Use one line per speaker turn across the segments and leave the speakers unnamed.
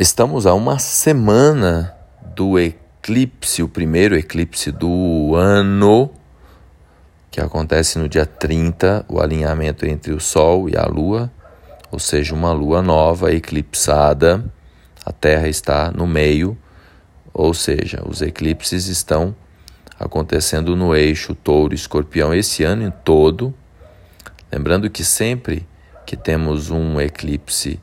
Estamos a uma semana do eclipse, o primeiro eclipse do ano, que acontece no dia 30, o alinhamento entre o Sol e a Lua, ou seja, uma lua nova eclipsada. A Terra está no meio, ou seja, os eclipses estão acontecendo no eixo Touro-Escorpião esse ano em todo. Lembrando que sempre que temos um eclipse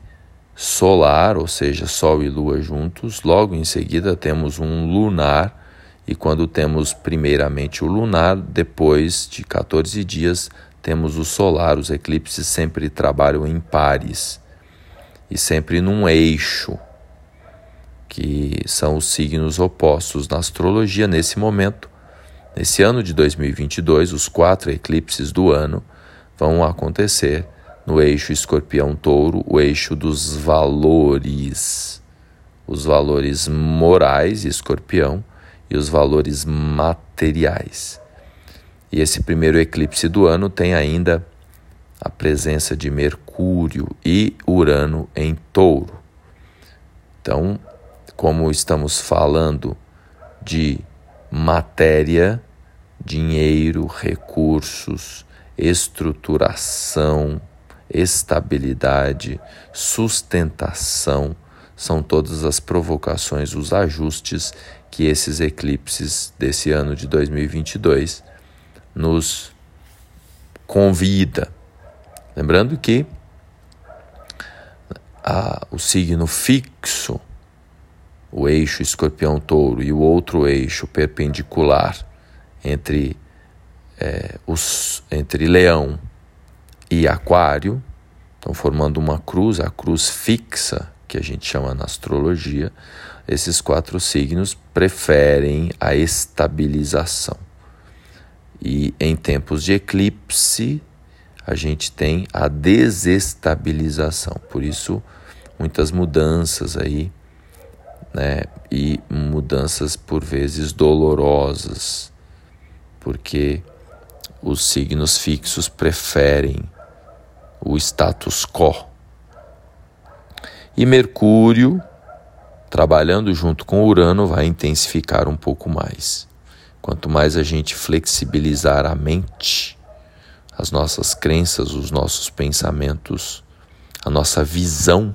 solar, ou seja, Sol e Lua juntos. Logo em seguida temos um lunar, e quando temos primeiramente o lunar, depois de 14 dias temos o solar. Os eclipses sempre trabalham em pares e sempre num eixo, que são os signos opostos na astrologia nesse momento. Nesse ano de 2022, os quatro eclipses do ano vão acontecer no eixo escorpião-touro, o eixo dos valores, os valores morais, escorpião, e os valores materiais. E esse primeiro eclipse do ano tem ainda a presença de Mercúrio e Urano em touro. Então, como estamos falando de matéria, dinheiro, recursos, estruturação, estabilidade, sustentação, são todas as provocações, os ajustes que esses eclipses desse ano de 2022 nos convida. Lembrando que a, o signo fixo, o eixo escorpião-touro e o outro eixo perpendicular entre, é, os, entre leão e Aquário, estão formando uma cruz, a cruz fixa, que a gente chama na astrologia. Esses quatro signos preferem a estabilização. E em tempos de eclipse, a gente tem a desestabilização. Por isso, muitas mudanças aí, né? E mudanças por vezes dolorosas, porque os signos fixos preferem o status quo. E Mercúrio, trabalhando junto com Urano, vai intensificar um pouco mais. Quanto mais a gente flexibilizar a mente, as nossas crenças, os nossos pensamentos, a nossa visão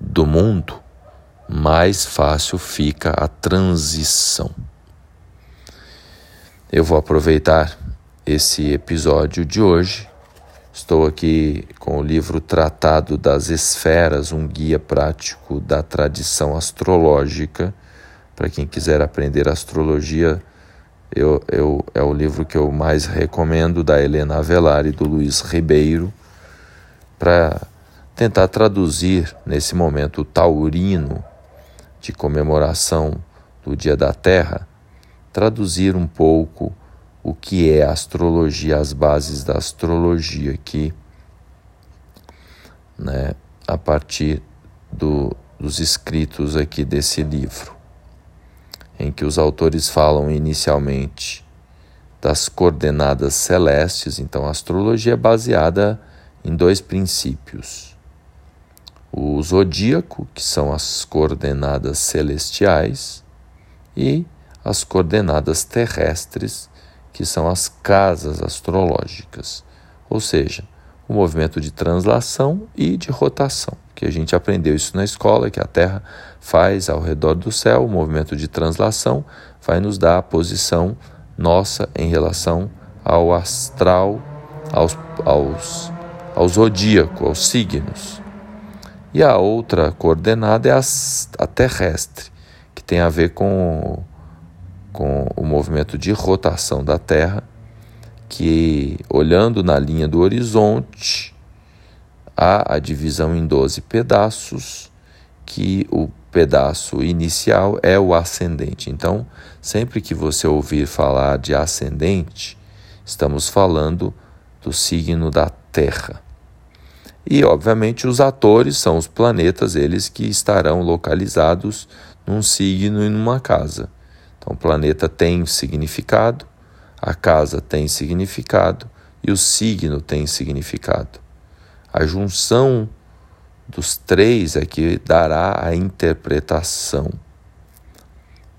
do mundo, mais fácil fica a transição. Eu vou aproveitar esse episódio de hoje Estou aqui com o livro Tratado das Esferas, um guia prático da tradição astrológica. Para quem quiser aprender astrologia, eu, eu, é o livro que eu mais recomendo, da Helena Avelar e do Luiz Ribeiro, para tentar traduzir nesse momento taurino de comemoração do Dia da Terra, traduzir um pouco o que é astrologia, as bases da astrologia aqui, né, a partir do, dos escritos aqui desse livro, em que os autores falam inicialmente das coordenadas celestes, então a astrologia é baseada em dois princípios. O zodíaco, que são as coordenadas celestiais, e as coordenadas terrestres, que são as casas astrológicas, ou seja, o movimento de translação e de rotação, que a gente aprendeu isso na escola, que a Terra faz ao redor do céu, o movimento de translação vai nos dar a posição nossa em relação ao astral, aos, aos, ao zodíaco, aos signos. E a outra coordenada é a, a terrestre, que tem a ver com com o movimento de rotação da Terra, que olhando na linha do horizonte, há a divisão em 12 pedaços, que o pedaço inicial é o ascendente. Então, sempre que você ouvir falar de ascendente, estamos falando do signo da Terra. E, obviamente, os atores são os planetas, eles que estarão localizados num signo e numa casa. Então, o planeta tem significado, a casa tem significado e o signo tem significado. A junção dos três é que dará a interpretação.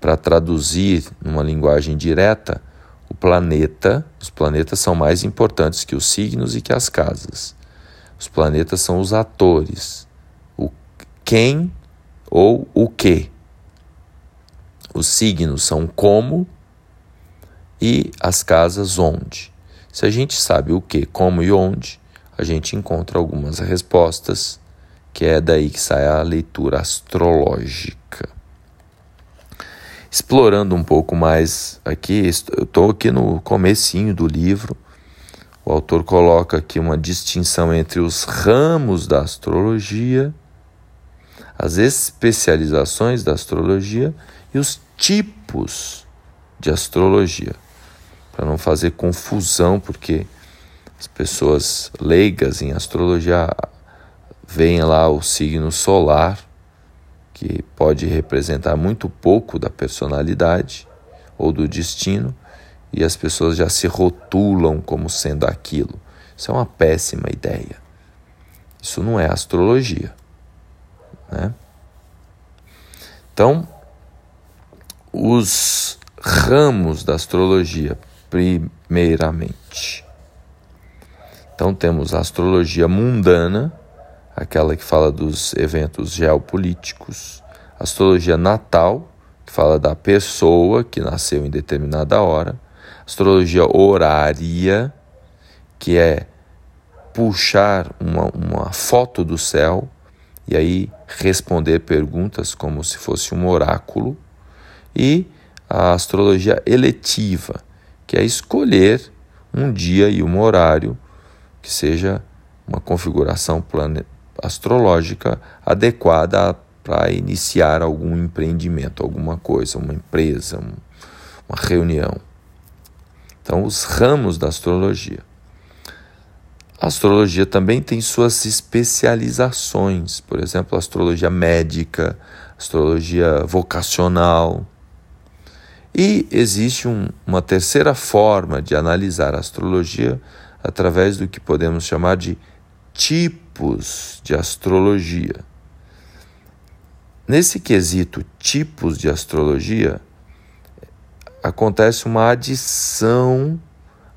Para traduzir numa linguagem direta, o planeta, os planetas são mais importantes que os signos e que as casas. Os planetas são os atores, o quem ou o que. Os signos são como e as casas onde. Se a gente sabe o que, como e onde, a gente encontra algumas respostas, que é daí que sai a leitura astrológica. Explorando um pouco mais aqui, eu estou aqui no comecinho do livro, o autor coloca aqui uma distinção entre os ramos da astrologia, as especializações da astrologia e os tipos de astrologia para não fazer confusão, porque as pessoas leigas em astrologia veem lá o signo solar, que pode representar muito pouco da personalidade ou do destino, e as pessoas já se rotulam como sendo aquilo. Isso é uma péssima ideia. Isso não é astrologia. Né? Então, os ramos da astrologia primeiramente. Então temos a astrologia mundana, aquela que fala dos eventos geopolíticos, a astrologia natal, que fala da pessoa que nasceu em determinada hora, a astrologia horária, que é puxar uma, uma foto do céu e aí responder perguntas como se fosse um oráculo, e a astrologia eletiva, que é escolher um dia e um horário que seja uma configuração astrológica adequada para iniciar algum empreendimento, alguma coisa, uma empresa, um, uma reunião. Então, os ramos da astrologia. A astrologia também tem suas especializações, por exemplo, astrologia médica, astrologia vocacional, e existe um, uma terceira forma de analisar a astrologia através do que podemos chamar de tipos de astrologia. Nesse quesito tipos de astrologia, acontece uma adição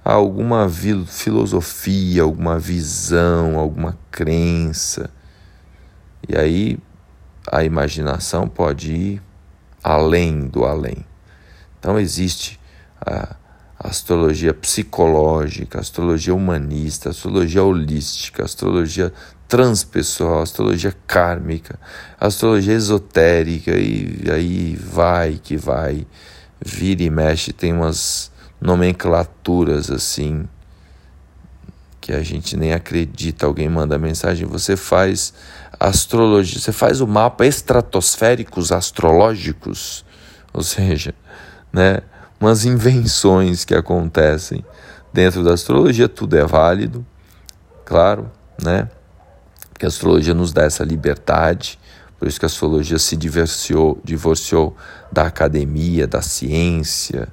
a alguma filosofia, alguma visão, alguma crença. E aí a imaginação pode ir além do além. Então existe a, astrologia psicológica, astrologia humanista, astrologia holística, astrologia transpessoal, astrologia kármica, astrologia esotérica e aí vai que vai, vira e mexe, tem umas nomenclaturas assim que a gente nem acredita. Alguém manda mensagem, você faz astrologia, você faz o mapa estratosféricos astrológicos, ou seja, né, umas invenções que acontecem dentro da astrologia, tudo é válido, claro, né? Que a astrologia nos dá essa liberdade, por isso que a astrologia se divorciou, divorciou da academia, da ciência,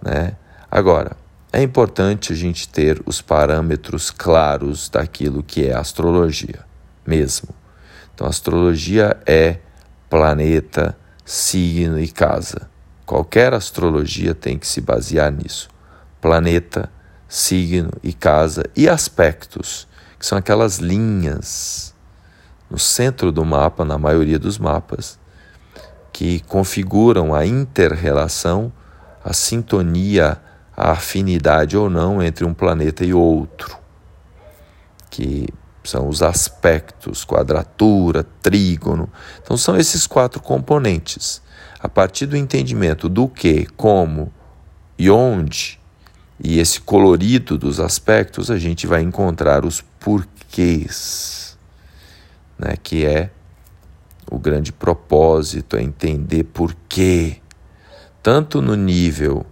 né? Agora, é importante a gente ter os parâmetros claros daquilo que é astrologia, mesmo. Então, astrologia é planeta, signo e casa. Qualquer astrologia tem que se basear nisso. Planeta, signo e casa e aspectos, que são aquelas linhas no centro do mapa, na maioria dos mapas, que configuram a interrelação, a sintonia, a afinidade ou não entre um planeta e outro, que são os aspectos, quadratura, trígono. Então são esses quatro componentes a partir do entendimento do que, como e onde, e esse colorido dos aspectos, a gente vai encontrar os porquês, né? que é o grande propósito, é entender porquê, tanto no nível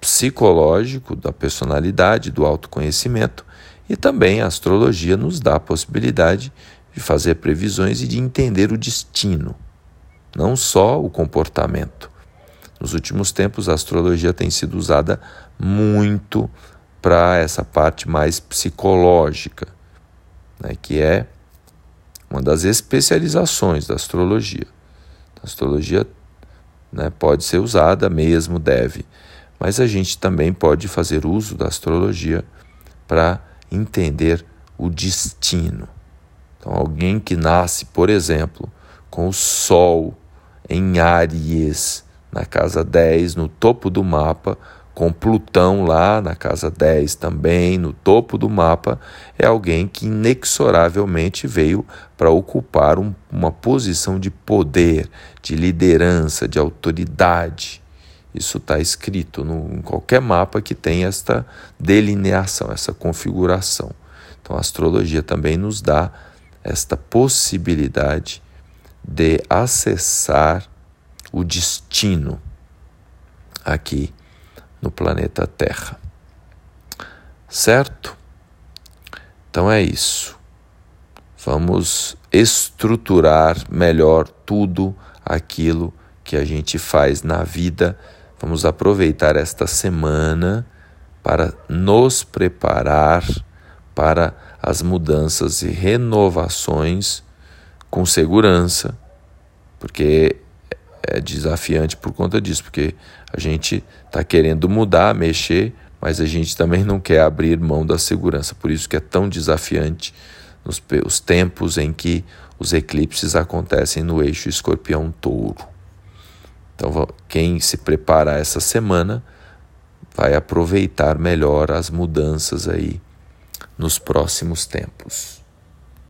psicológico da personalidade, do autoconhecimento, e também a astrologia nos dá a possibilidade de fazer previsões e de entender o destino não só o comportamento. Nos últimos tempos, a astrologia tem sido usada muito para essa parte mais psicológica, né, que é uma das especializações da astrologia. A astrologia né, pode ser usada mesmo, deve, mas a gente também pode fazer uso da astrologia para entender o destino. Então, alguém que nasce, por exemplo, com o Sol em Áries, na casa 10, no topo do mapa, com Plutão lá na casa 10 também, no topo do mapa, é alguém que inexoravelmente veio para ocupar um, uma posição de poder, de liderança, de autoridade. Isso está escrito no, em qualquer mapa que tem esta delineação, essa configuração. Então a astrologia também nos dá esta possibilidade de acessar o destino aqui no planeta Terra. Certo? Então é isso. Vamos estruturar melhor tudo aquilo que a gente faz na vida. Vamos aproveitar esta semana para nos preparar para as mudanças e renovações com segurança, porque é desafiante por conta disso, porque a gente está querendo mudar, mexer, mas a gente também não quer abrir mão da segurança. Por isso que é tão desafiante nos os tempos em que os eclipses acontecem no eixo escorpião-touro. Então, quem se prepara essa semana vai aproveitar melhor as mudanças aí nos próximos tempos.